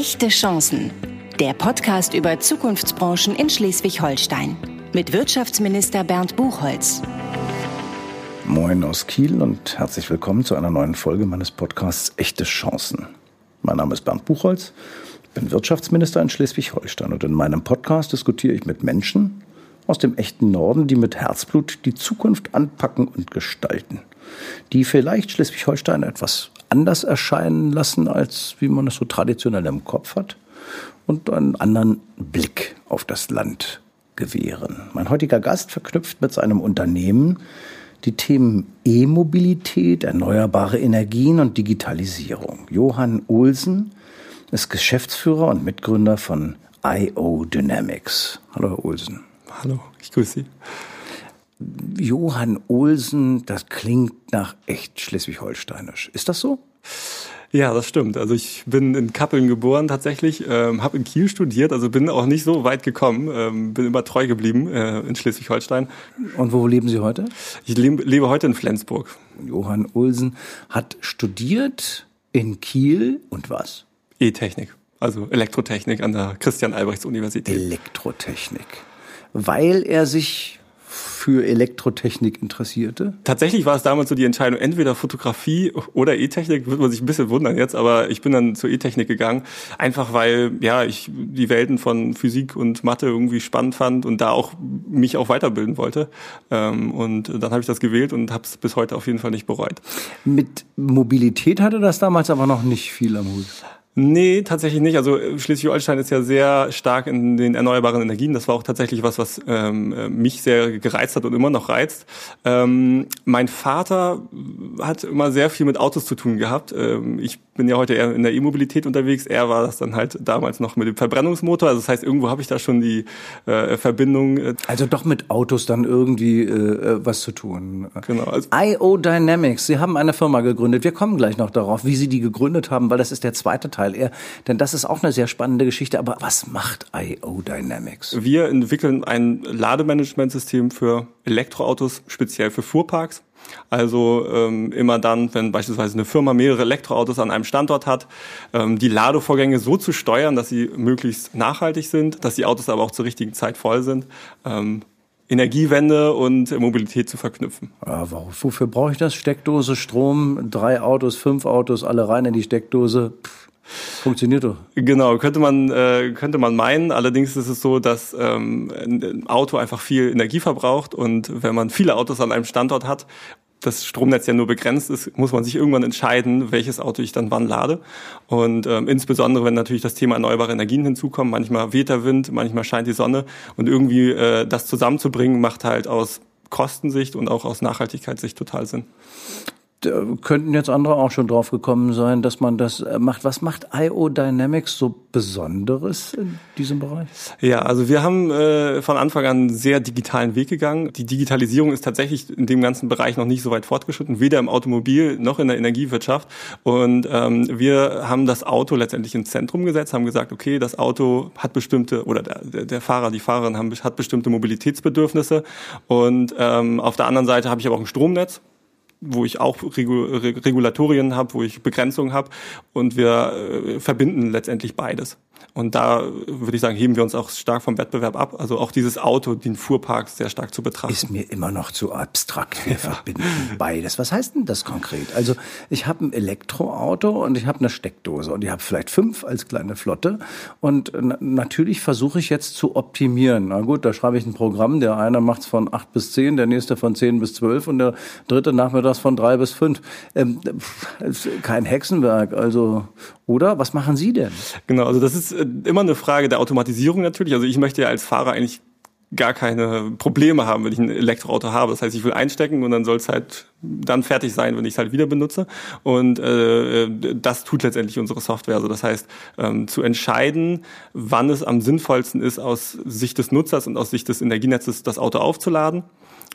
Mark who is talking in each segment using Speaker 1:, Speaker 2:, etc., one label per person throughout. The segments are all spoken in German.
Speaker 1: Echte Chancen. Der Podcast über Zukunftsbranchen in Schleswig-Holstein. Mit Wirtschaftsminister Bernd Buchholz.
Speaker 2: Moin aus Kiel und herzlich willkommen zu einer neuen Folge meines Podcasts Echte Chancen. Mein Name ist Bernd Buchholz, ich bin Wirtschaftsminister in Schleswig-Holstein und in meinem Podcast diskutiere ich mit Menschen aus dem echten Norden, die mit Herzblut die Zukunft anpacken und gestalten. Die vielleicht Schleswig-Holstein etwas anders erscheinen lassen, als wie man es so traditionell im Kopf hat und einen anderen Blick auf das Land gewähren. Mein heutiger Gast verknüpft mit seinem Unternehmen die Themen E-Mobilität, erneuerbare Energien und Digitalisierung. Johann Olsen ist Geschäftsführer und Mitgründer von IO Dynamics. Hallo, Herr Olsen.
Speaker 3: Hallo, ich grüße Sie.
Speaker 2: Johann Olsen, das klingt nach echt schleswig-holsteinisch. Ist das so?
Speaker 3: Ja, das stimmt. Also ich bin in Kappeln geboren tatsächlich, ähm, habe in Kiel studiert, also bin auch nicht so weit gekommen, ähm, bin immer treu geblieben äh, in Schleswig-Holstein.
Speaker 2: Und wo leben Sie heute?
Speaker 3: Ich lebe, lebe heute in Flensburg.
Speaker 2: Johann Olsen hat studiert in Kiel und was?
Speaker 3: E-Technik, also Elektrotechnik an der Christian-Albrechts-Universität.
Speaker 2: Elektrotechnik. Weil er sich für Elektrotechnik interessierte?
Speaker 3: Tatsächlich war es damals so die Entscheidung, entweder Fotografie oder E-Technik, wird man sich ein bisschen wundern jetzt, aber ich bin dann zur E-Technik gegangen, einfach weil ja ich die Welten von Physik und Mathe irgendwie spannend fand und da auch mich auch weiterbilden wollte. Ähm, und dann habe ich das gewählt und habe es bis heute auf jeden Fall nicht bereut.
Speaker 2: Mit Mobilität hatte das damals aber noch nicht viel am Hut.
Speaker 3: Nee, tatsächlich nicht. Also äh, Schleswig-Holstein ist ja sehr stark in den erneuerbaren Energien. Das war auch tatsächlich was, was ähm, äh, mich sehr gereizt hat und immer noch reizt. Ähm, mein Vater hat immer sehr viel mit Autos zu tun gehabt. Ähm, ich bin ja heute eher in der E-Mobilität unterwegs. Er war das dann halt damals noch mit dem Verbrennungsmotor. Also das heißt, irgendwo habe ich da schon die äh, Verbindung. Äh
Speaker 2: also doch mit Autos dann irgendwie äh, äh was zu tun.
Speaker 3: Genau.
Speaker 2: Also IO Dynamics. Sie haben eine Firma gegründet. Wir kommen gleich noch darauf, wie Sie die gegründet haben, weil das ist der zweite Teil Teil eher, denn das ist auch eine sehr spannende Geschichte. Aber was macht IO Dynamics?
Speaker 3: Wir entwickeln ein Lademanagementsystem für Elektroautos, speziell für Fuhrparks. Also ähm, immer dann, wenn beispielsweise eine Firma mehrere Elektroautos an einem Standort hat, ähm, die Ladevorgänge so zu steuern, dass sie möglichst nachhaltig sind, dass die Autos aber auch zur richtigen Zeit voll sind. Ähm, Energiewende und Mobilität zu verknüpfen.
Speaker 2: Ja, wofür brauche ich das? Steckdose, Strom, drei Autos, fünf Autos, alle rein in die Steckdose. Pff. Funktioniert doch.
Speaker 3: Genau, könnte man, äh, könnte man meinen. Allerdings ist es so, dass ähm, ein Auto einfach viel Energie verbraucht und wenn man viele Autos an einem Standort hat, das Stromnetz ja nur begrenzt ist, muss man sich irgendwann entscheiden, welches Auto ich dann wann lade. Und ähm, insbesondere, wenn natürlich das Thema erneuerbare Energien hinzukommt, manchmal weht der Wind, manchmal scheint die Sonne und irgendwie äh, das zusammenzubringen, macht halt aus Kostensicht und auch aus Nachhaltigkeitssicht total Sinn
Speaker 2: könnten jetzt andere auch schon drauf gekommen sein, dass man das äh, macht. Was macht IO Dynamics so Besonderes in diesem Bereich?
Speaker 3: Ja, also wir haben äh, von Anfang an einen sehr digitalen Weg gegangen. Die Digitalisierung ist tatsächlich in dem ganzen Bereich noch nicht so weit fortgeschritten, weder im Automobil noch in der Energiewirtschaft. Und ähm, wir haben das Auto letztendlich ins Zentrum gesetzt, haben gesagt, okay, das Auto hat bestimmte, oder der, der Fahrer, die Fahrerin haben, hat bestimmte Mobilitätsbedürfnisse. Und ähm, auf der anderen Seite habe ich aber auch ein Stromnetz wo ich auch Regulatorien habe, wo ich Begrenzungen habe und wir äh, verbinden letztendlich beides. Und da würde ich sagen, heben wir uns auch stark vom Wettbewerb ab. Also auch dieses Auto, den Fuhrpark sehr stark zu betrachten.
Speaker 2: Ist mir immer noch zu abstrakt. Wir ja. verbinden beides. Was heißt denn das konkret? Also ich habe ein Elektroauto und ich habe eine Steckdose und ich habe vielleicht fünf als kleine Flotte. Und natürlich versuche ich jetzt zu optimieren. Na gut, da schreibe ich ein Programm. Der eine macht es von acht bis zehn, der nächste von zehn bis zwölf und der dritte nachmittags von drei bis fünf. Ähm, kein Hexenwerk. Also oder was machen Sie denn?
Speaker 3: Genau, also das ist äh, immer eine Frage der Automatisierung natürlich. Also ich möchte ja als Fahrer eigentlich gar keine Probleme haben, wenn ich ein Elektroauto habe. Das heißt, ich will einstecken und dann soll es halt dann fertig sein, wenn ich es halt wieder benutze. Und äh, das tut letztendlich unsere Software. Also das heißt, ähm, zu entscheiden, wann es am sinnvollsten ist, aus Sicht des Nutzers und aus Sicht des Energienetzes das Auto aufzuladen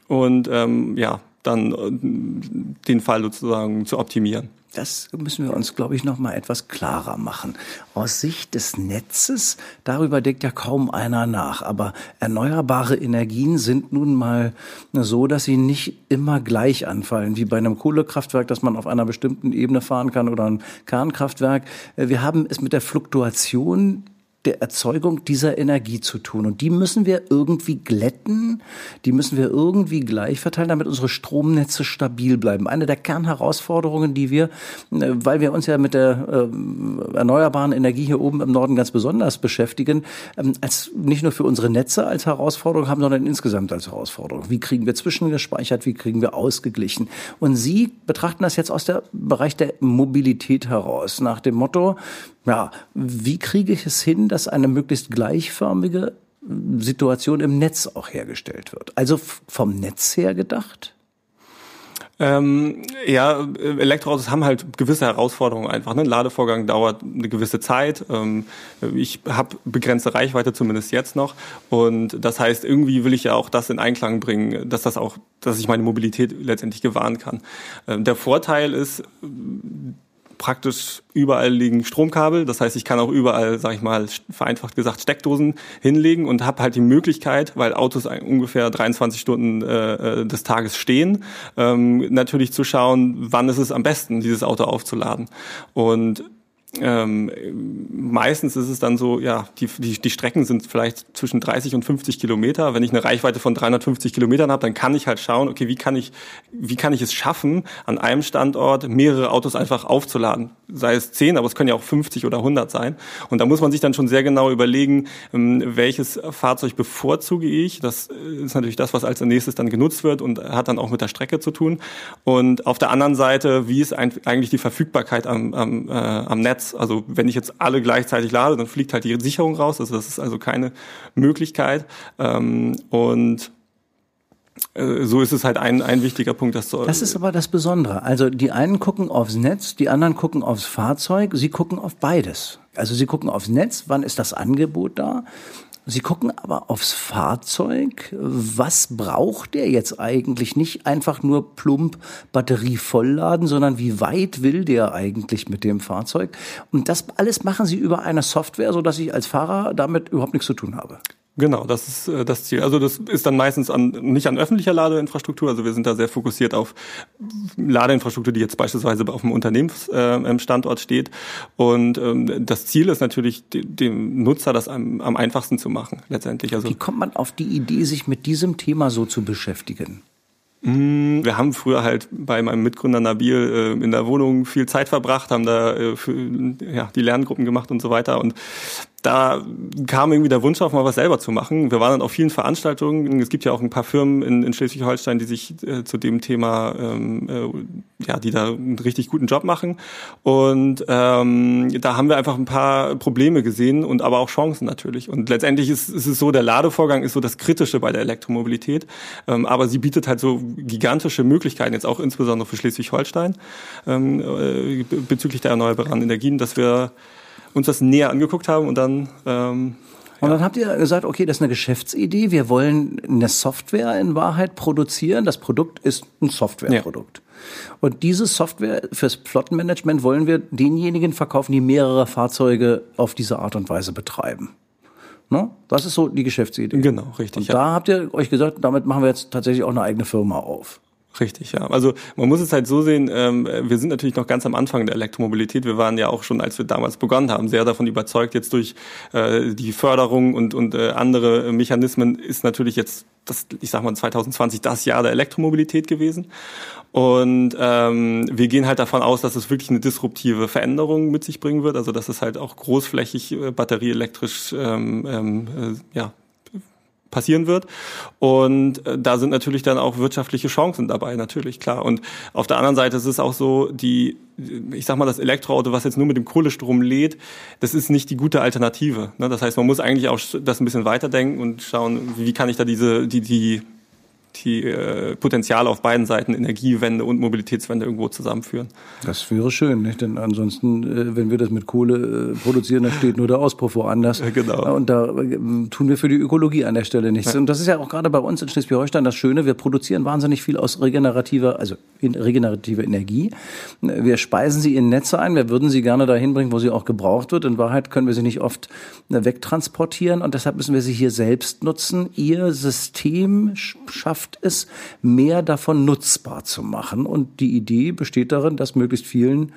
Speaker 3: und ähm, ja, dann äh, den Fall sozusagen zu optimieren.
Speaker 2: Das müssen wir uns, glaube ich, noch mal etwas klarer machen. Aus Sicht des Netzes, darüber denkt ja kaum einer nach. Aber erneuerbare Energien sind nun mal so, dass sie nicht immer gleich anfallen, wie bei einem Kohlekraftwerk, dass man auf einer bestimmten Ebene fahren kann oder ein Kernkraftwerk. Wir haben es mit der Fluktuation der Erzeugung dieser Energie zu tun. Und die müssen wir irgendwie glätten, die müssen wir irgendwie gleich verteilen, damit unsere Stromnetze stabil bleiben. Eine der Kernherausforderungen, die wir, äh, weil wir uns ja mit der äh, erneuerbaren Energie hier oben im Norden ganz besonders beschäftigen, ähm, als nicht nur für unsere Netze als Herausforderung haben, sondern insgesamt als Herausforderung. Wie kriegen wir zwischengespeichert, wie kriegen wir ausgeglichen? Und Sie betrachten das jetzt aus dem Bereich der Mobilität heraus, nach dem Motto, ja, wie kriege ich es hin, dass eine möglichst gleichförmige Situation im Netz auch hergestellt wird? Also vom Netz her gedacht?
Speaker 3: Ähm, ja, Elektroautos haben halt gewisse Herausforderungen einfach. Ne? Ein Ladevorgang dauert eine gewisse Zeit. Ähm, ich habe begrenzte Reichweite, zumindest jetzt noch. Und das heißt, irgendwie will ich ja auch das in Einklang bringen, dass das auch, dass ich meine Mobilität letztendlich gewahren kann. Ähm, der Vorteil ist, praktisch überall liegen Stromkabel. Das heißt, ich kann auch überall, sag ich mal, vereinfacht gesagt, Steckdosen hinlegen und habe halt die Möglichkeit, weil Autos ungefähr 23 Stunden äh, äh, des Tages stehen, ähm, natürlich zu schauen, wann ist es am besten, dieses Auto aufzuladen. Und ähm, meistens ist es dann so, ja, die, die, die Strecken sind vielleicht zwischen 30 und 50 Kilometer. Wenn ich eine Reichweite von 350 Kilometern habe, dann kann ich halt schauen, okay, wie kann ich, wie kann ich es schaffen, an einem Standort mehrere Autos einfach aufzuladen? Sei es 10, aber es können ja auch 50 oder 100 sein. Und da muss man sich dann schon sehr genau überlegen, ähm, welches Fahrzeug bevorzuge ich. Das ist natürlich das, was als nächstes dann genutzt wird und hat dann auch mit der Strecke zu tun. Und auf der anderen Seite, wie ist eigentlich die Verfügbarkeit am, am, äh, am Netz? Netz. Also wenn ich jetzt alle gleichzeitig lade, dann fliegt halt die Sicherung raus. Also das ist also keine Möglichkeit. Ähm, und äh, so ist es halt ein, ein wichtiger Punkt.
Speaker 2: Das, das ist aber das Besondere. Also die einen gucken aufs Netz, die anderen gucken aufs Fahrzeug, sie gucken auf beides. Also sie gucken aufs Netz, wann ist das Angebot da? Sie gucken aber aufs Fahrzeug. Was braucht der jetzt eigentlich? Nicht einfach nur plump Batterie vollladen, sondern wie weit will der eigentlich mit dem Fahrzeug? Und das alles machen Sie über eine Software, so dass ich als Fahrer damit überhaupt nichts zu tun habe.
Speaker 3: Genau, das ist äh, das Ziel. Also das ist dann meistens an, nicht an öffentlicher Ladeinfrastruktur. Also wir sind da sehr fokussiert auf Ladeinfrastruktur, die jetzt beispielsweise auf dem Unternehmensstandort äh, steht. Und ähm, das Ziel ist natürlich, dem Nutzer das am, am einfachsten zu machen, letztendlich.
Speaker 2: Also Wie kommt man auf die Idee, sich mit diesem Thema so zu beschäftigen?
Speaker 3: Mm, wir haben früher halt bei meinem Mitgründer Nabil äh, in der Wohnung viel Zeit verbracht, haben da äh, für, ja, die Lerngruppen gemacht und so weiter. Und da kam irgendwie der Wunsch auf, mal was selber zu machen. Wir waren dann auf vielen Veranstaltungen. Es gibt ja auch ein paar Firmen in, in Schleswig-Holstein, die sich äh, zu dem Thema, ähm, äh, ja, die da einen richtig guten Job machen. Und ähm, da haben wir einfach ein paar Probleme gesehen und aber auch Chancen natürlich. Und letztendlich ist, ist es so, der Ladevorgang ist so das Kritische bei der Elektromobilität. Ähm, aber sie bietet halt so gigantische Möglichkeiten, jetzt auch insbesondere für Schleswig-Holstein, ähm, äh, bezüglich der erneuerbaren Energien, dass wir uns das näher angeguckt haben und dann
Speaker 2: ähm, und dann habt ihr gesagt, okay, das ist eine Geschäftsidee. Wir wollen eine Software in Wahrheit produzieren. Das Produkt ist ein Softwareprodukt. Ja. Und diese Software fürs Flottenmanagement wollen wir denjenigen verkaufen, die mehrere Fahrzeuge auf diese Art und Weise betreiben. Ne? Das ist so die Geschäftsidee.
Speaker 3: Genau, richtig.
Speaker 2: Und ja. da habt ihr euch gesagt, damit machen wir jetzt tatsächlich auch eine eigene Firma auf.
Speaker 3: Richtig, ja. Also man muss es halt so sehen, ähm, wir sind natürlich noch ganz am Anfang der Elektromobilität. Wir waren ja auch schon, als wir damals begonnen haben, sehr davon überzeugt, jetzt durch äh, die Förderung und, und äh, andere Mechanismen ist natürlich jetzt, das, ich sag mal 2020 das Jahr der Elektromobilität gewesen. Und ähm, wir gehen halt davon aus, dass es wirklich eine disruptive Veränderung mit sich bringen wird, also dass es halt auch großflächig äh, batterieelektrisch ähm, ähm, äh, ja, passieren wird. Und äh, da sind natürlich dann auch wirtschaftliche Chancen dabei, natürlich, klar. Und auf der anderen Seite ist es auch so, die, ich sag mal, das Elektroauto, was jetzt nur mit dem Kohlestrom lädt, das ist nicht die gute Alternative. Ne? Das heißt, man muss eigentlich auch das ein bisschen weiterdenken und schauen, wie kann ich da diese, die, die die äh, Potenziale auf beiden Seiten, Energiewende und Mobilitätswende irgendwo zusammenführen.
Speaker 2: Das wäre schön, nicht? denn ansonsten, äh, wenn wir das mit Kohle äh, produzieren, dann steht nur der Auspuff woanders. Ja, genau. Und da äh, tun wir für die Ökologie an der Stelle nichts. Ja. Und das ist ja auch gerade bei uns in Schleswig-Holstein das Schöne, wir produzieren wahnsinnig viel aus regenerativer, also in regenerative Energie. Wir speisen sie in Netze ein, wir würden sie gerne dahin bringen, wo sie auch gebraucht wird. In Wahrheit können wir sie nicht oft wegtransportieren und deshalb müssen wir sie hier selbst nutzen. Ihr System schafft es, mehr davon nutzbar zu machen. Und die Idee besteht darin, dass möglichst vielen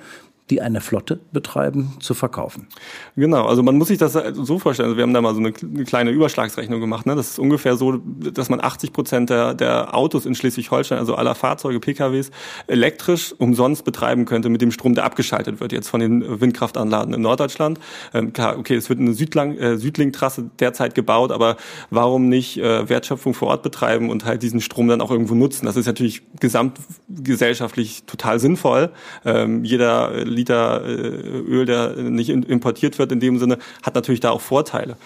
Speaker 2: die eine Flotte betreiben, zu verkaufen.
Speaker 3: Genau, also man muss sich das so vorstellen. Also wir haben da mal so eine, kleine Überschlagsrechnung gemacht. Ne? Das ist ungefähr so, dass man 80 Prozent der, der Autos in Schleswig-Holstein, also aller Fahrzeuge, PKWs, elektrisch umsonst betreiben könnte mit dem Strom, der abgeschaltet wird jetzt von den Windkraftanlagen in Norddeutschland. Ähm, okay, es wird eine Südlang, äh, Südlink-Trasse derzeit gebaut, aber warum nicht äh, Wertschöpfung vor Ort betreiben und halt diesen Strom dann auch irgendwo nutzen? Das ist natürlich gesamtgesellschaftlich total sinnvoll. Ähm, jeder Liter äh, Öl, der nicht importiert wird in dem Sinne, hat natürlich da auch Vorteile.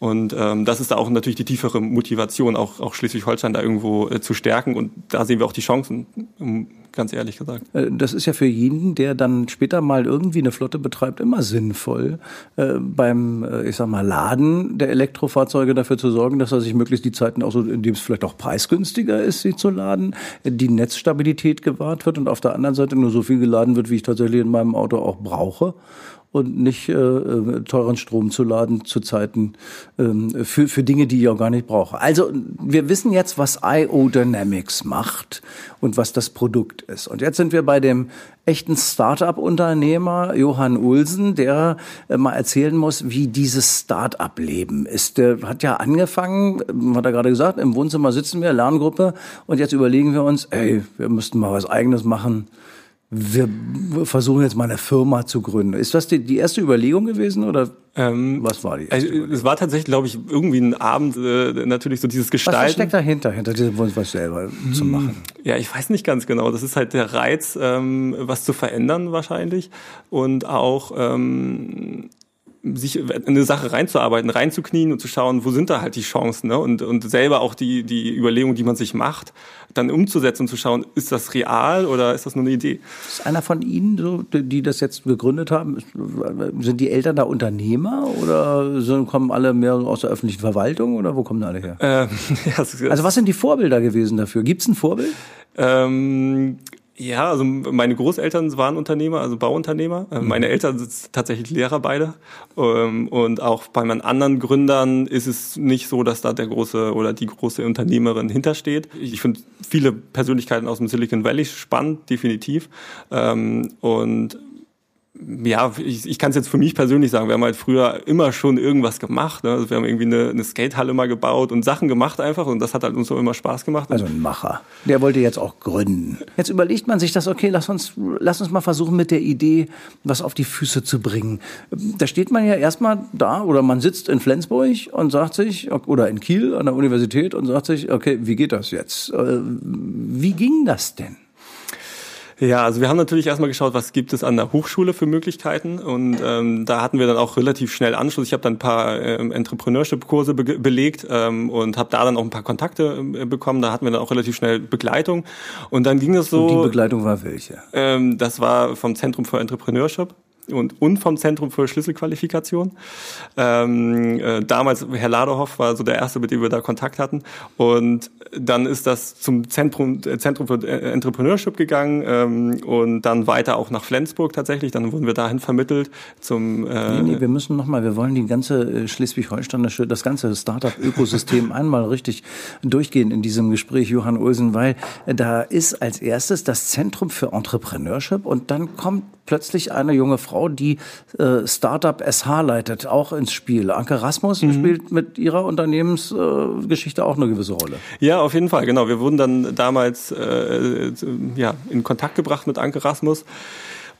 Speaker 3: Und ähm, das ist da auch natürlich die tiefere Motivation, auch, auch Schleswig-Holstein da irgendwo äh, zu stärken. Und da sehen wir auch die Chancen, um, ganz ehrlich gesagt.
Speaker 2: Äh, das ist ja für jeden, der dann später mal irgendwie eine Flotte betreibt, immer sinnvoll, äh, beim, äh, ich sag mal, Laden der Elektrofahrzeuge dafür zu sorgen, dass er sich möglichst die Zeiten auch so, in dem es vielleicht auch preisgünstiger ist, sie zu laden, die Netzstabilität gewahrt wird und auf der anderen Seite nur so viel geladen wird, wie ich tatsächlich in meinem Auto auch brauche und nicht äh, äh, teuren Strom zu laden zu Zeiten ähm, für, für Dinge, die ich auch gar nicht brauche. Also wir wissen jetzt, was IO Dynamics macht und was das Produkt ist. Und jetzt sind wir bei dem echten Start-up-Unternehmer Johann Ulsen, der äh, mal erzählen muss, wie dieses Start-up-Leben ist. Der hat ja angefangen, äh, hat er gerade gesagt, im Wohnzimmer sitzen wir, Lerngruppe, und jetzt überlegen wir uns, ey, wir müssten mal was Eigenes machen wir versuchen jetzt mal eine Firma zu gründen. Ist das die, die erste Überlegung gewesen oder ähm, was war die?
Speaker 3: Also, es war tatsächlich, glaube ich, irgendwie ein Abend äh, natürlich so dieses Gestalten. Was
Speaker 2: steckt dahinter, hinter diesem Wunsch, was selber hm, zu machen?
Speaker 3: Ja, ich weiß nicht ganz genau. Das ist halt der Reiz, ähm, was zu verändern wahrscheinlich und auch ähm, sich in eine Sache reinzuarbeiten, reinzuknien und zu schauen, wo sind da halt die Chancen, ne? Und, und selber auch die, die Überlegung, die man sich macht, dann umzusetzen und zu schauen, ist das real oder ist das nur eine Idee?
Speaker 2: Ist einer von Ihnen, so, die das jetzt gegründet haben, sind die Eltern da Unternehmer oder sind, kommen alle mehr aus der öffentlichen Verwaltung oder wo kommen alle her? Ähm, ja, also was sind die Vorbilder gewesen dafür? Gibt es ein Vorbild?
Speaker 3: Ähm, ja, also meine Großeltern waren Unternehmer, also Bauunternehmer. Äh, mhm. Meine Eltern sind tatsächlich Lehrer beide. Ähm, und auch bei meinen anderen Gründern ist es nicht so, dass da der große oder die große Unternehmerin hintersteht. Ich finde viele Persönlichkeiten aus dem Silicon Valley spannend, definitiv. Ähm, und ja, ich, ich kann es jetzt für mich persönlich sagen, wir haben halt früher immer schon irgendwas gemacht. Ne? Also wir haben irgendwie eine, eine Skatehalle mal gebaut und Sachen gemacht einfach und das hat halt uns so immer Spaß gemacht.
Speaker 2: Also ein Macher. Der wollte jetzt auch gründen. Jetzt überlegt man sich das, okay, lass uns, lass uns mal versuchen mit der Idee, was auf die Füße zu bringen. Da steht man ja erstmal da oder man sitzt in Flensburg und sagt sich, oder in Kiel an der Universität und sagt sich, okay, wie geht das jetzt? Äh, wie ging das denn?
Speaker 3: Ja, also wir haben natürlich erstmal geschaut, was gibt es an der Hochschule für Möglichkeiten und ähm, da hatten wir dann auch relativ schnell Anschluss. Ich habe dann ein paar ähm, Entrepreneurship-Kurse be belegt ähm, und habe da dann auch ein paar Kontakte äh, bekommen. Da hatten wir dann auch relativ schnell Begleitung und dann ging es so.
Speaker 2: Und die Begleitung war welche?
Speaker 3: Ähm, das war vom Zentrum für Entrepreneurship und, und vom Zentrum für Schlüsselqualifikation. Ähm, äh, damals, Herr Laderhoff war so der Erste, mit dem wir da Kontakt hatten. Und dann ist das zum Zentrum, äh, Zentrum für Entrepreneurship gegangen ähm, und dann weiter auch nach Flensburg tatsächlich. Dann wurden wir dahin vermittelt zum...
Speaker 2: Äh, nee, nee, wir müssen nochmal, wir wollen die ganze äh, Schleswig-Holsteinische, das ganze Startup-Ökosystem einmal richtig durchgehen in diesem Gespräch, Johann Ulsen, weil da ist als erstes das Zentrum für Entrepreneurship und dann kommt plötzlich eine junge Frau, die äh, Startup SH leitet, auch ins Spiel. Anke Rasmus mhm. spielt mit ihrer Unternehmensgeschichte äh, auch eine gewisse Rolle.
Speaker 3: Ja, auf jeden Fall, genau. Wir wurden dann damals äh, ja, in Kontakt gebracht mit Anke Rasmus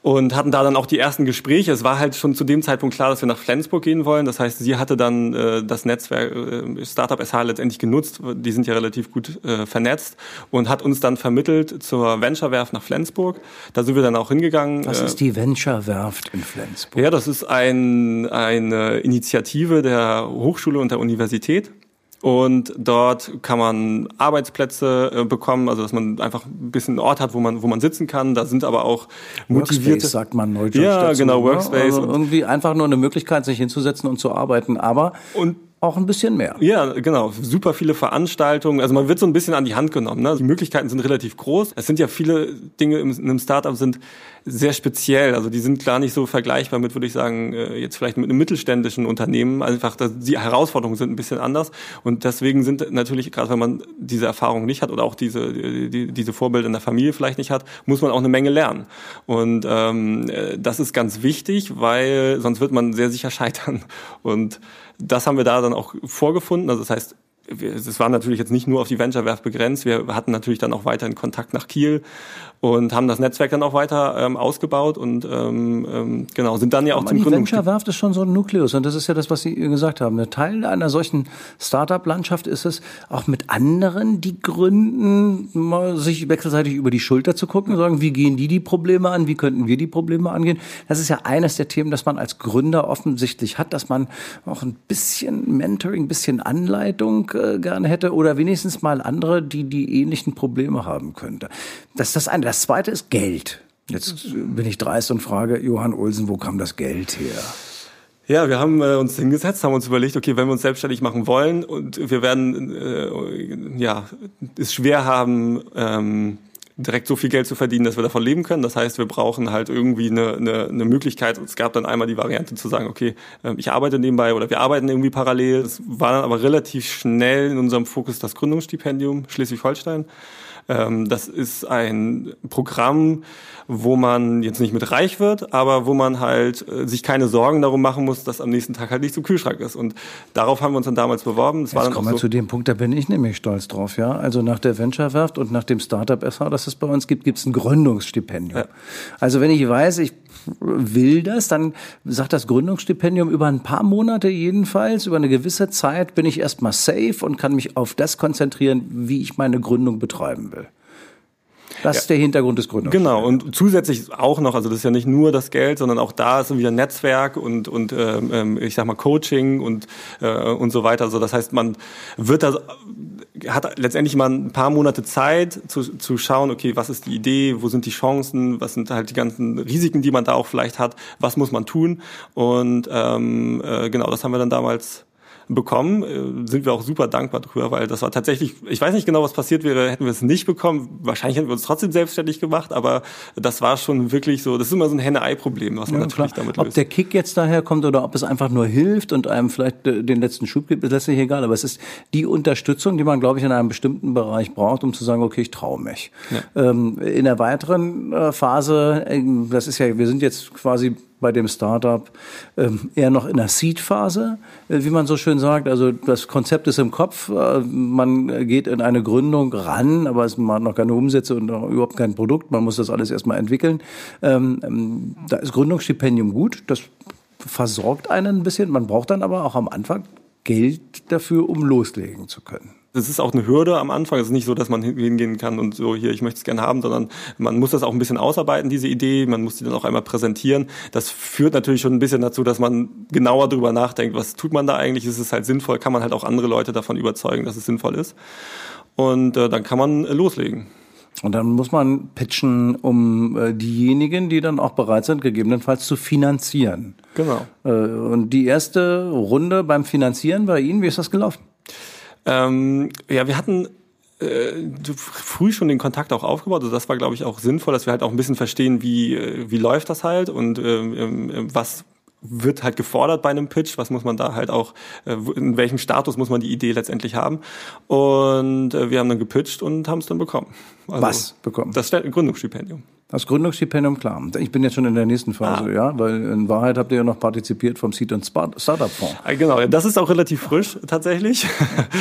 Speaker 3: und hatten da dann auch die ersten Gespräche. Es war halt schon zu dem Zeitpunkt klar, dass wir nach Flensburg gehen wollen. Das heißt, sie hatte dann äh, das Netzwerk äh, Startup SH letztendlich genutzt. Die sind ja relativ gut äh, vernetzt und hat uns dann vermittelt zur Venture-Werft nach Flensburg. Da sind wir dann auch hingegangen.
Speaker 2: Was ist die Venture-Werft in Flensburg?
Speaker 3: Ja, das ist ein, eine Initiative der Hochschule und der Universität Und dort kann man Arbeitsplätze äh, bekommen, also dass man einfach ein bisschen einen Ort hat, wo man, wo man sitzen kann. Da sind aber auch motivierte.
Speaker 2: Workspace sagt man neudeutsch
Speaker 3: Ja,
Speaker 2: dazu,
Speaker 3: genau,
Speaker 2: ne?
Speaker 3: Workspace.
Speaker 2: Also irgendwie einfach nur eine Möglichkeit, sich hinzusetzen und zu arbeiten, aber
Speaker 3: Und
Speaker 2: auch ein bisschen mehr.
Speaker 3: Ja, genau. Super viele Veranstaltungen. Also man wird so ein bisschen an die Hand genommen. Ne? Die Möglichkeiten sind relativ groß. Es sind ja viele Dinge in einem Startup sind sehr speziell. Also die sind gar nicht so vergleichbar mit, würde ich sagen, äh, jetzt vielleicht mit einem mittelständischen Unternehmen. Einfach die Herausforderungen sind ein bisschen anders. Und deswegen sind natürlich, gerade wenn man diese Erfahrung nicht hat oder auch diese, die, diese Vorbilder in der Familie vielleicht nicht hat, muss man auch eine Menge lernen. Und ähm, äh, das ist ganz wichtig, weil sonst wird man sehr sicher scheitern. Und das haben wir da dann auch vorgefunden. Also das heißt, es war natürlich jetzt nicht nur auf die Venture-Werft begrenzt. Wir hatten natürlich dann auch weiterhin Kontakt nach Kiel und haben das Netzwerk dann auch weiter ähm, ausgebaut und ähm, ähm, genau sind dann ja auch
Speaker 2: Aber
Speaker 3: zum
Speaker 2: die
Speaker 3: Gründungs
Speaker 2: Venture-Werft ist schon so ein Nukleus und das ist ja das, was Sie gesagt haben. Ein Teil einer solchen Startup-Landschaft ist es, auch mit anderen, die gründen, mal sich wechselseitig über die Schulter zu gucken, sagen, wie gehen die die Probleme an, wie könnten wir die Probleme angehen. Das ist ja eines der Themen, das man als Gründer offensichtlich hat, dass man auch ein bisschen Mentoring, ein bisschen Anleitung äh, gerne hätte oder wenigstens mal andere, die die ähnlichen Probleme haben könnte. Das ist das eine. Das zweite ist Geld. Jetzt bin ich dreist und frage Johann Olsen, wo kam das Geld her?
Speaker 3: Ja, wir haben äh, uns hingesetzt, haben uns überlegt, okay, wenn wir uns selbstständig machen wollen und wir werden äh, ja es schwer haben, ähm, direkt so viel Geld zu verdienen, dass wir davon leben können. Das heißt, wir brauchen halt irgendwie eine, eine, eine Möglichkeit. Es gab dann einmal die Variante zu sagen, okay, ähm, ich arbeite nebenbei oder wir arbeiten irgendwie parallel. Es war dann aber relativ schnell in unserem Fokus das Gründungsstipendium Schleswig-Holstein. Ähm, Das ist ein Programm, wo man jetzt nicht mit reich wird, aber wo man halt äh, sich keine Sorgen darum machen muss, dass am nächsten Tag halt nicht zum Kühlschrank ist. Und darauf haben wir uns dann damals beworben. Das war
Speaker 2: Jetzt
Speaker 3: dann
Speaker 2: kommen wir
Speaker 3: so,
Speaker 2: zu dem Punkt, da bin ich nämlich stolz drauf, ja. Also nach der Venture-Werft und nach dem Startup SH, das es bei uns gibt, gibt es ein Gründungsstipendium.
Speaker 3: Ja.
Speaker 2: Also wenn ich weiß, ich will das, dann sagt das Gründungsstipendium über ein paar Monate jedenfalls, über eine gewisse Zeit bin ich erstmal safe und kann mich auf das konzentrieren, wie ich meine Gründung betreiben will. Das ist der Hintergrund des Gründungsstipendiums.
Speaker 3: Genau, und zusätzlich auch noch, also das ist ja nicht nur das Geld, sondern auch da ist wieder Netzwerk und, und ähm, ähm, ich sag mal Coaching und, äh, und so weiter. Also das heißt, man wird da hat letztendlich mal ein paar Monate Zeit zu, zu schauen, okay, was ist die Idee, wo sind die Chancen, was sind halt die ganzen Risiken, die man da auch vielleicht hat, was muss man tun. Und ähm, äh, genau, das haben wir dann damals bekommen, äh, sind wir auch super dankbar drüber, weil das war tatsächlich, ich weiß nicht genau, was passiert wäre, hätten wir es nicht bekommen. Wahrscheinlich hätten wir uns trotzdem selbstständig gemacht, aber das war schon wirklich so, das ist immer so ein Henne-Ei-Problem, was man
Speaker 2: Ja,
Speaker 3: natürlich
Speaker 2: klar.
Speaker 3: damit
Speaker 2: Ob
Speaker 3: löst.
Speaker 2: der Kick jetzt daher kommt oder ob es einfach nur hilft und einem vielleicht äh, den letzten Schub gibt, ist letztlich egal. Aber es ist die Unterstützung, die man, glaube ich, in einem bestimmten Bereich braucht, um zu sagen, okay, ich traue mich. Ähm, in der weiteren äh, Phase, das ist ja, wir sind jetzt quasi bei dem Startup ähm, eher noch in der Seed-Phase, äh, wie man so schön sagt. Also das Konzept ist im Kopf, äh, man geht in eine Gründung ran, aber es man hat noch keine Umsätze und noch überhaupt kein Produkt. Man muss das alles erstmal entwickeln. Ähm, ähm, da ist Gründungsstipendium gut, das versorgt einen ein bisschen. Man braucht dann aber auch am Anfang Geld dafür, um loslegen zu können.
Speaker 3: Das ist auch eine Hürde am Anfang. Es ist nicht so, dass man hingehen kann und so, hier, ich möchte es gerne haben, sondern man muss das auch ein bisschen ausarbeiten, diese Idee. Man muss die dann auch einmal präsentieren. Das führt natürlich schon ein bisschen dazu, dass man genauer darüber nachdenkt, was tut man da eigentlich? Ist es halt sinnvoll? Kann man halt auch andere Leute davon überzeugen, dass es sinnvoll ist? Und äh, dann kann man äh, loslegen.
Speaker 2: Und dann muss man pitchen, um äh, diejenigen, die dann auch bereit sind, gegebenenfalls zu finanzieren.
Speaker 3: Genau.
Speaker 2: Äh, und die erste Runde beim Finanzieren bei Ihnen, wie ist das gelaufen?
Speaker 3: Ähm, ja, wir hatten äh, früh schon den Kontakt auch aufgebaut. Also das war, glaube ich, auch sinnvoll, dass wir halt auch ein bisschen verstehen, wie, äh, wie läuft das halt und ähm, ähm, was wird halt gefordert bei einem Pitch, was muss man da halt auch, äh, in welchem Status muss man die Idee letztendlich haben. Und äh, wir haben dann gepitcht und haben es dann bekommen. Also
Speaker 2: Was bekommen?
Speaker 3: Das Gründungsstipendium.
Speaker 2: Das Gründungsstipendium, klar. Ich bin jetzt schon in der nächsten Phase,
Speaker 3: Ah.
Speaker 2: ja, weil in Wahrheit habt ihr ja noch partizipiert vom Seed- und Startup-Fonds.
Speaker 3: Ah, Genau, das ist auch relativ frisch tatsächlich.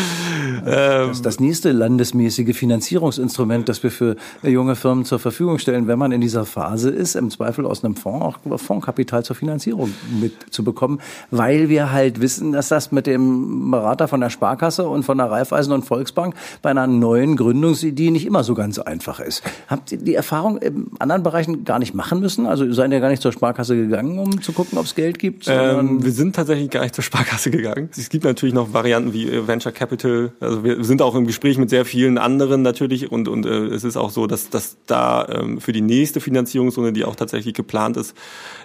Speaker 3: ähm,
Speaker 2: Das das nächste landesmäßige Finanzierungsinstrument, das wir für junge Firmen zur Verfügung stellen, wenn man in dieser Phase ist, im Zweifel aus einem Fonds auch Fondskapital zur Finanzierung mitzubekommen, weil wir halt wissen, dass das mit dem Berater von der Sparkasse und von der Raiffeisen und Volksbank bei einer neuen Gründungsidee nicht immer so ganz einfach ist. Habt ihr die Erfahrung anderen Bereichen gar nicht machen müssen? Also seid ihr gar nicht zur Sparkasse gegangen, um zu gucken, ob es Geld gibt?
Speaker 3: Ähm, wir sind tatsächlich gar nicht zur Sparkasse gegangen. Es gibt natürlich noch Varianten wie äh, Venture Capital. Also wir sind auch im Gespräch mit sehr vielen anderen natürlich und, und äh, es ist auch so, dass, dass da ähm, für die nächste Finanzierungsrunde, die auch tatsächlich geplant ist,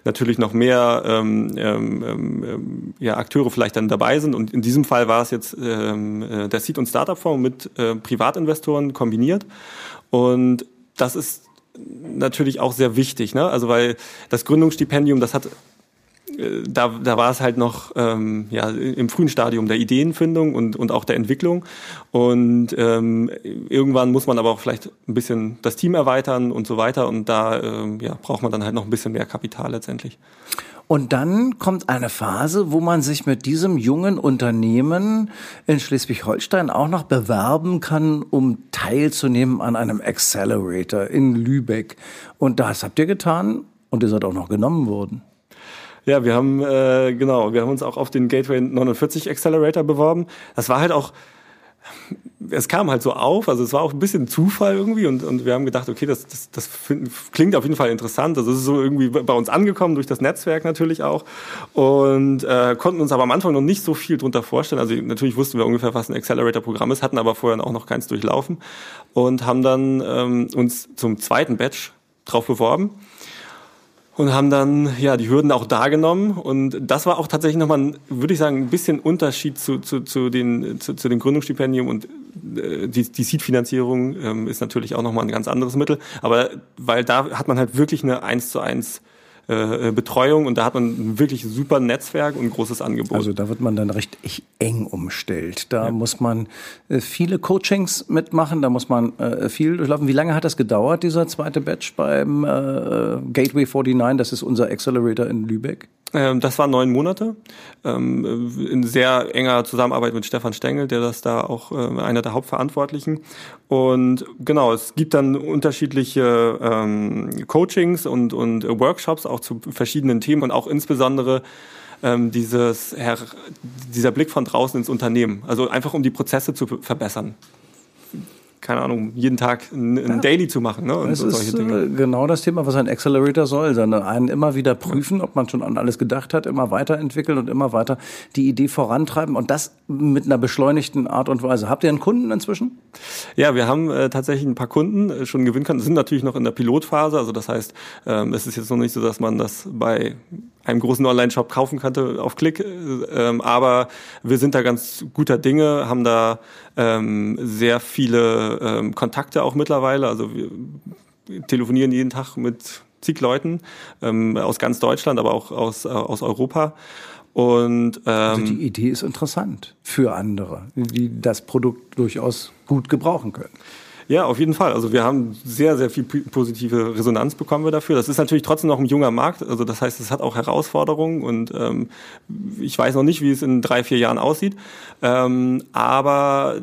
Speaker 3: natürlich noch mehr ähm, ähm, ähm, ja, Akteure vielleicht dann dabei sind. Und in diesem Fall war es jetzt ähm, äh, der Seed- und Startup-Fonds mit äh, Privatinvestoren kombiniert. Und das ist natürlich auch sehr wichtig, ne? Also weil das Gründungsstipendium, das hat äh, da, da war es halt noch ähm, ja, im frühen Stadium der Ideenfindung und, und auch der Entwicklung. Und ähm, irgendwann muss man aber auch vielleicht ein bisschen das Team erweitern und so weiter. Und da ähm, ja, braucht man dann halt noch ein bisschen mehr Kapital letztendlich.
Speaker 2: Und dann kommt eine Phase, wo man sich mit diesem jungen Unternehmen in Schleswig-Holstein auch noch bewerben kann, um teilzunehmen an einem Accelerator in Lübeck. Und das habt ihr getan und ihr seid auch noch genommen worden.
Speaker 3: Ja, wir haben äh, genau, wir haben uns auch auf den Gateway 49 Accelerator beworben. Das war halt auch es kam halt so auf, also es war auch ein bisschen Zufall irgendwie und, und wir haben gedacht, okay, das, das, das find, klingt auf jeden Fall interessant. Also es ist so irgendwie bei uns angekommen, durch das Netzwerk natürlich auch und äh, konnten uns aber am Anfang noch nicht so viel drunter vorstellen. Also natürlich wussten wir ungefähr, was ein Accelerator-Programm ist, hatten aber vorher auch noch keins durchlaufen und haben dann ähm, uns zum zweiten Batch drauf beworben und haben dann ja die Hürden auch da genommen. Und das war auch tatsächlich nochmal, würde ich sagen, ein bisschen Unterschied zu, zu, zu, den, zu, zu dem Gründungsstipendium. Und äh, die, die Seed-Finanzierung ähm, ist natürlich auch nochmal ein ganz anderes Mittel, aber weil da hat man halt wirklich eine eins zu eins äh, Betreuung und da hat man ein wirklich super Netzwerk und ein großes Angebot.
Speaker 2: Also da wird man dann recht eng umstellt. Da ja. muss man äh, viele Coachings mitmachen, da muss man äh, viel durchlaufen. Wie lange hat das gedauert, dieser zweite Batch beim äh, Gateway 49? Das ist unser Accelerator in Lübeck.
Speaker 3: Ähm, das waren neun Monate ähm, in sehr enger Zusammenarbeit mit Stefan Stengel, der das da auch äh, einer der Hauptverantwortlichen. Und genau, es gibt dann unterschiedliche ähm, Coachings und, und Workshops auch zu verschiedenen Themen und auch insbesondere ähm, dieses dieser Blick von draußen ins Unternehmen. Also einfach um die Prozesse zu verbessern keine Ahnung, jeden Tag ein, ein ja. Daily zu machen. Ne?
Speaker 2: Und das solche ist Dinge. Äh, genau das Thema, was ein Accelerator soll, sondern einen immer wieder prüfen, ob man schon an alles gedacht hat, immer weiterentwickeln und immer weiter die Idee vorantreiben und das mit einer beschleunigten Art und Weise. Habt ihr einen Kunden inzwischen?
Speaker 3: Ja, wir haben äh, tatsächlich ein paar Kunden äh, schon gewinnen können. Sind natürlich noch in der Pilotphase, also das heißt, ähm, es ist jetzt noch nicht so, dass man das bei einem großen Online-Shop kaufen könnte auf Klick. Ähm, aber wir sind da ganz guter Dinge, haben da ähm, sehr viele ähm, Kontakte auch mittlerweile. Also wir telefonieren jeden Tag mit zig Leuten ähm, aus ganz Deutschland, aber auch aus, äh, aus Europa. Und
Speaker 2: ähm, also die Idee ist interessant für andere, die das Produkt durchaus gut gebrauchen können.
Speaker 3: Ja, auf jeden Fall. Also wir haben sehr, sehr viel positive Resonanz bekommen wir dafür. Das ist natürlich trotzdem noch ein junger Markt. Also das heißt, es hat auch Herausforderungen und ähm, ich weiß noch nicht, wie es in drei, vier Jahren aussieht. Ähm, aber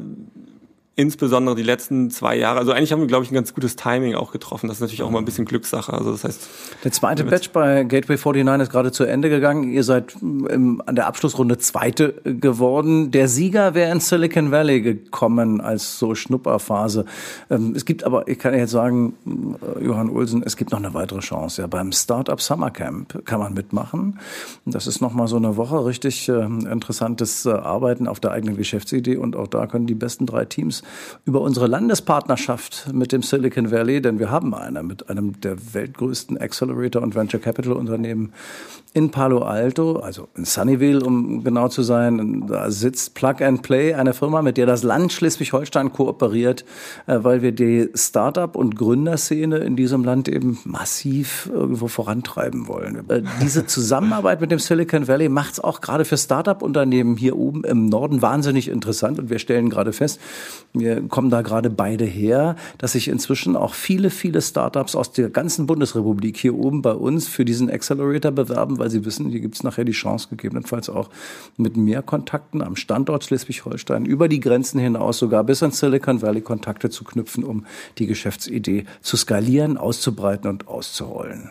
Speaker 3: insbesondere die letzten zwei Jahre, also eigentlich haben wir, glaube ich, ein ganz gutes Timing auch getroffen. Das ist natürlich auch mal ein bisschen Glückssache. Also das heißt.
Speaker 2: Der zweite Batch bei Gateway 49 ist gerade zu Ende gegangen. Ihr seid im, an der Abschlussrunde Zweite geworden. Der Sieger wäre in Silicon Valley gekommen als so Schnupperphase. Ähm, es gibt aber, ich kann jetzt sagen, äh, Johann Olsen, es gibt noch eine weitere Chance. Ja, beim Startup Summer Camp kann man mitmachen. Das ist nochmal so eine Woche richtig äh, interessantes äh, Arbeiten auf der eigenen Geschäftsidee und auch da können die besten drei Teams über unsere Landespartnerschaft mit dem Silicon Valley, denn wir haben eine mit einem der weltgrößten Accelerator und Venture Capital Unternehmen in Palo Alto, also in Sunnyvale, um genau zu sein. Da sitzt Plug and Play, eine Firma, mit der das Land Schleswig-Holstein kooperiert, äh, weil wir die Start-up und Gründerszene in diesem Land eben massiv irgendwo vorantreiben wollen. Äh, diese Zusammenarbeit mit dem Silicon Valley macht es auch gerade für Start-up-Unternehmen hier oben im Norden wahnsinnig interessant und wir stellen gerade fest, wir kommen da gerade beide her, dass sich inzwischen auch viele, viele Startups aus der ganzen Bundesrepublik hier oben bei uns für diesen Accelerator bewerben, weil sie wissen, hier gibt es nachher die Chance, gegebenenfalls auch mit mehr Kontakten am Standort Schleswig-Holstein über die Grenzen hinaus, sogar bis ins Silicon Valley Kontakte zu knüpfen, um die Geschäftsidee zu skalieren, auszubreiten und auszurollen.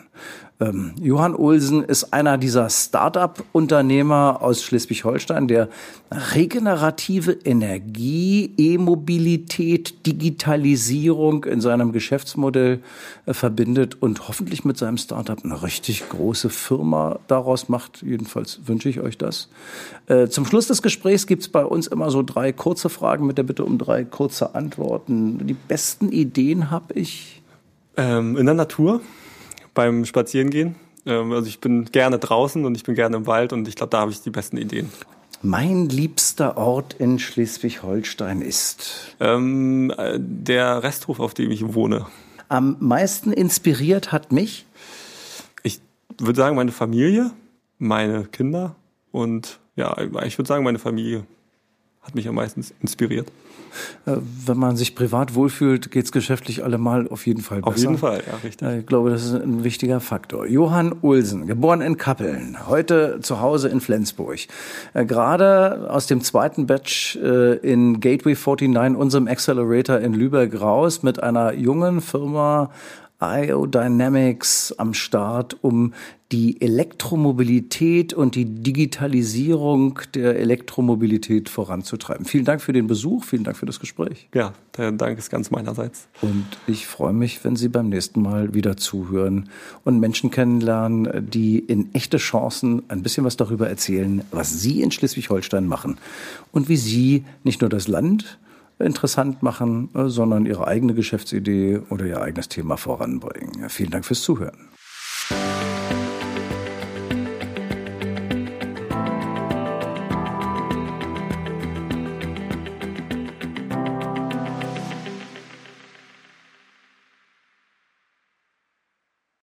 Speaker 2: Ähm, Johann Olsen ist einer dieser Start-up-Unternehmer aus Schleswig-Holstein, der regenerative Energie, E-Mobilität, Digitalisierung in seinem Geschäftsmodell äh, verbindet und hoffentlich mit seinem Start-up eine richtig große Firma daraus macht. Jedenfalls wünsche ich euch das. Äh, zum Schluss des Gesprächs gibt es bei uns immer so drei kurze Fragen mit der Bitte um drei kurze Antworten. Die besten Ideen habe ich.
Speaker 3: Ähm, in der Natur beim Spazierengehen. Ähm, also ich bin gerne draußen und ich bin gerne im Wald und ich glaube, da habe ich die besten Ideen.
Speaker 2: Mein liebster Ort in Schleswig-Holstein ist?
Speaker 3: Ähm, äh, der Resthof, auf dem ich wohne.
Speaker 2: Am meisten inspiriert hat mich?
Speaker 3: Ich würde sagen, meine Familie, meine Kinder und ja, ich würde sagen, meine Familie hat mich am meisten inspiriert.
Speaker 2: Äh, wenn man sich privat wohlfühlt, geht's geschäftlich allemal auf jeden Fall besser.
Speaker 3: Auf jeden Fall, ja, richtig.
Speaker 2: Ich glaube, das ist ein wichtiger Faktor. Johann Ulsen, geboren in Kappeln, heute zu Hause in Flensburg. Äh, gerade aus dem zweiten Batch äh, in Gateway 49, unserem Accelerator in Lübeck raus, mit einer jungen Firma Iodynamics am Start, um die Elektromobilität und die Digitalisierung der Elektromobilität voranzutreiben. Vielen Dank für den Besuch, vielen Dank für das Gespräch.
Speaker 3: Ja, der Dank ist ganz meinerseits.
Speaker 2: Und ich freue mich, wenn Sie beim nächsten Mal wieder zuhören und Menschen kennenlernen, die in echte Chancen ein bisschen was darüber erzählen, was Sie in Schleswig-Holstein machen und wie Sie nicht nur das Land, interessant machen, äh, sondern ihre eigene Geschäftsidee oder ihr eigenes Thema voranbringen. Vielen Dank fürs Zuhören.